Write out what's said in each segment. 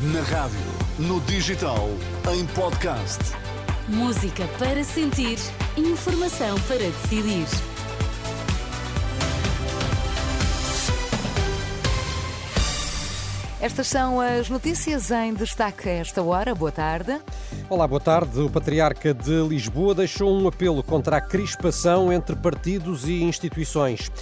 Na rádio, no digital, em podcast. Música para sentir, informação para decidir. Estas são as notícias em destaque a esta hora. Boa tarde. Olá, boa tarde. O Patriarca de Lisboa deixou um apelo contra a crispação entre partidos e instituições.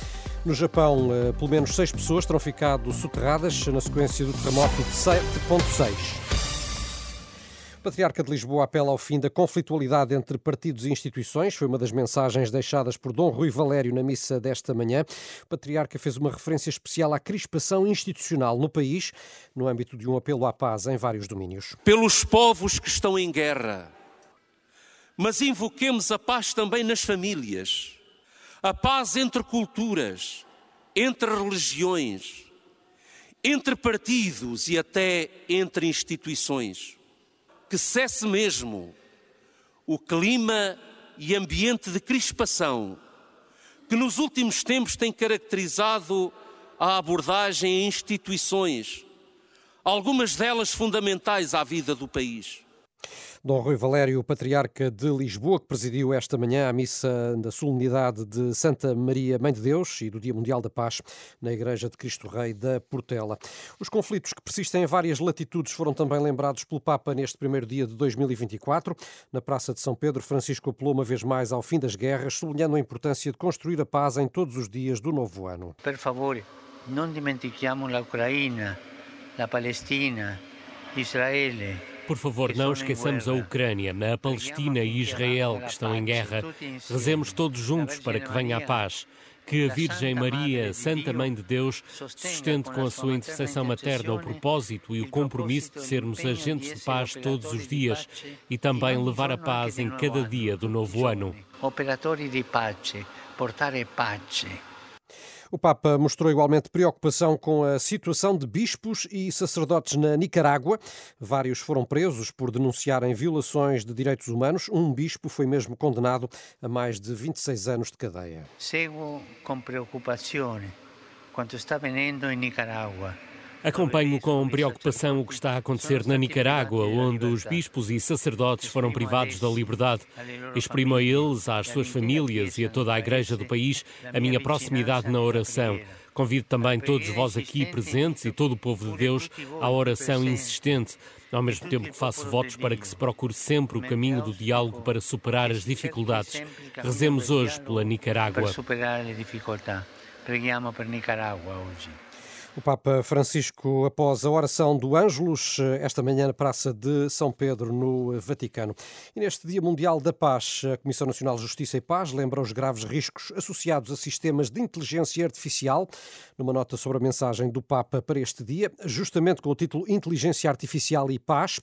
No Japão, eh, pelo menos seis pessoas terão ficado soterradas na sequência do terremoto de 7.6. O Patriarca de Lisboa apela ao fim da conflitualidade entre partidos e instituições. Foi uma das mensagens deixadas por Dom Rui Valério na missa desta manhã. O Patriarca fez uma referência especial à crispação institucional no país, no âmbito de um apelo à paz em vários domínios. Pelos povos que estão em guerra, mas invoquemos a paz também nas famílias, a paz entre culturas, entre religiões, entre partidos e até entre instituições que cesse mesmo o clima e ambiente de crispação que nos últimos tempos tem caracterizado a abordagem em instituições, algumas delas fundamentais à vida do país. Dom Rui Valério, patriarca de Lisboa, que presidiu esta manhã a missa da solenidade de Santa Maria Mãe de Deus e do Dia Mundial da Paz na Igreja de Cristo Rei da Portela. Os conflitos que persistem em várias latitudes foram também lembrados pelo Papa neste primeiro dia de 2024. Na Praça de São Pedro, Francisco apelou uma vez mais ao fim das guerras, sublinhando a importância de construir a paz em todos os dias do novo ano. Por favor, não dimentichiamo a Ucrânia, a Palestina, Israel. Por favor, não esqueçamos a Ucrânia, a Palestina e Israel que estão em guerra. Rezemos todos juntos para que venha a paz. Que a Virgem Maria, Santa Mãe de Deus, sustente com a sua intercessão materna o propósito e o compromisso de sermos agentes de paz todos os dias e também levar a paz em cada dia do novo ano. Operatori de pace, portare pace. O Papa mostrou igualmente preocupação com a situação de bispos e sacerdotes na Nicarágua. Vários foram presos por denunciarem violações de direitos humanos. Um bispo foi mesmo condenado a mais de 26 anos de cadeia. Seguo com preocupação quanto está avvenendo em Nicarágua. Acompanho com preocupação o que está a acontecer na Nicarágua, onde os bispos e sacerdotes foram privados da liberdade. Exprimo a eles, às suas famílias e a toda a Igreja do país a minha proximidade na oração. Convido também todos vós aqui presentes e todo o povo de Deus à oração insistente, ao mesmo tempo que faço votos para que se procure sempre o caminho do diálogo para superar as dificuldades. Rezemos hoje pela Nicarágua. Preghiamo per Nicarágua hoje. O Papa Francisco, após a oração do Ângelus, esta manhã na Praça de São Pedro, no Vaticano. E neste Dia Mundial da Paz, a Comissão Nacional de Justiça e Paz lembra os graves riscos associados a sistemas de inteligência artificial, numa nota sobre a mensagem do Papa para este dia, justamente com o título Inteligência Artificial e Paz.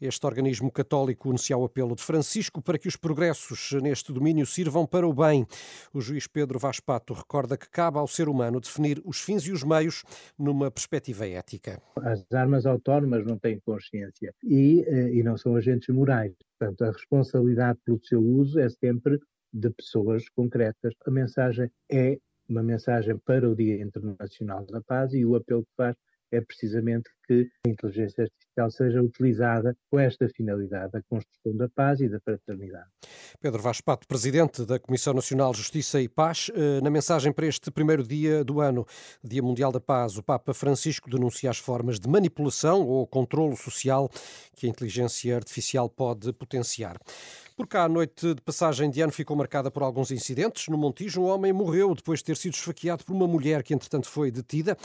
Este organismo católico anuncia o apelo de Francisco para que os progressos neste domínio sirvam para o bem. O juiz Pedro Vaz Pato recorda que cabe ao ser humano definir os fins e os meios numa perspectiva ética. As armas autónomas não têm consciência e, e não são agentes morais. Portanto, a responsabilidade pelo seu uso é sempre de pessoas concretas. A mensagem é uma mensagem para o Dia Internacional da Paz e o apelo que faz é precisamente que a inteligência artificial seja utilizada com esta finalidade, a construção da paz e da fraternidade. Pedro Vaz Pato, presidente da Comissão Nacional Justiça e Paz, na mensagem para este primeiro dia do ano, Dia Mundial da Paz, o Papa Francisco denuncia as formas de manipulação ou controlo social que a inteligência artificial pode potenciar. Por cá, a noite de passagem de ano ficou marcada por alguns incidentes. No Montijo, um homem morreu depois de ter sido esfaqueado por uma mulher que, entretanto, foi detida.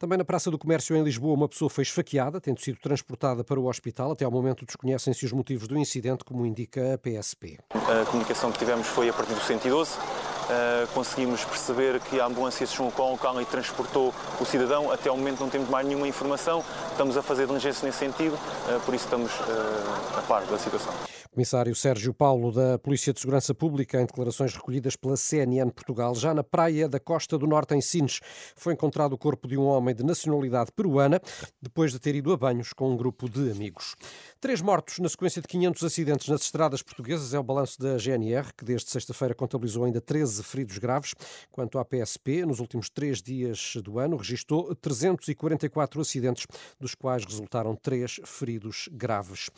Também na Praça do Comércio, em Lisboa, uma pessoa foi esfaqueada, tendo sido transportada para o hospital. Até ao momento desconhecem-se os motivos do incidente, como indica a PSP. A comunicação que tivemos foi a partir do 112. Uh, conseguimos perceber que a ambulância se chegou ao local e transportou o cidadão. Até ao momento não temos mais nenhuma informação. Estamos a fazer diligência nesse sentido, uh, por isso estamos uh, a par da situação. Comissário Sérgio Paulo da Polícia de Segurança Pública, em declarações recolhidas pela CNN Portugal, já na praia da Costa do Norte, em Sines, foi encontrado o corpo de um homem de nacionalidade peruana, depois de ter ido a banhos com um grupo de amigos. Três mortos na sequência de 500 acidentes nas estradas portuguesas é o balanço da GNR, que desde sexta-feira contabilizou ainda 13 feridos graves. Quanto à PSP, nos últimos três dias do ano, registrou 344 acidentes, dos quais resultaram três feridos graves.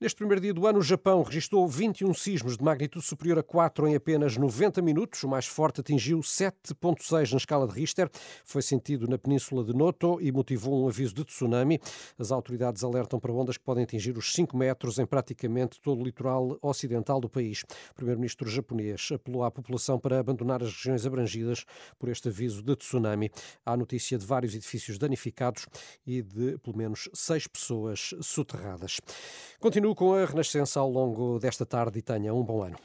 Neste primeiro dia do ano, o Japão registrou 21 sismos de magnitude superior a 4 em apenas 90 minutos. O mais forte atingiu 7,6 na escala de Richter. Foi sentido na península de Noto e motivou um aviso de tsunami. As autoridades alertam para ondas que podem atingir os 5 metros em praticamente todo o litoral ocidental do país. O primeiro-ministro japonês apelou à população para abandonar as regiões abrangidas por este aviso de tsunami. Há notícia de vários edifícios danificados e de pelo menos seis pessoas soterradas. Continua Continuo com a Renascença ao longo desta tarde e tenha um bom ano.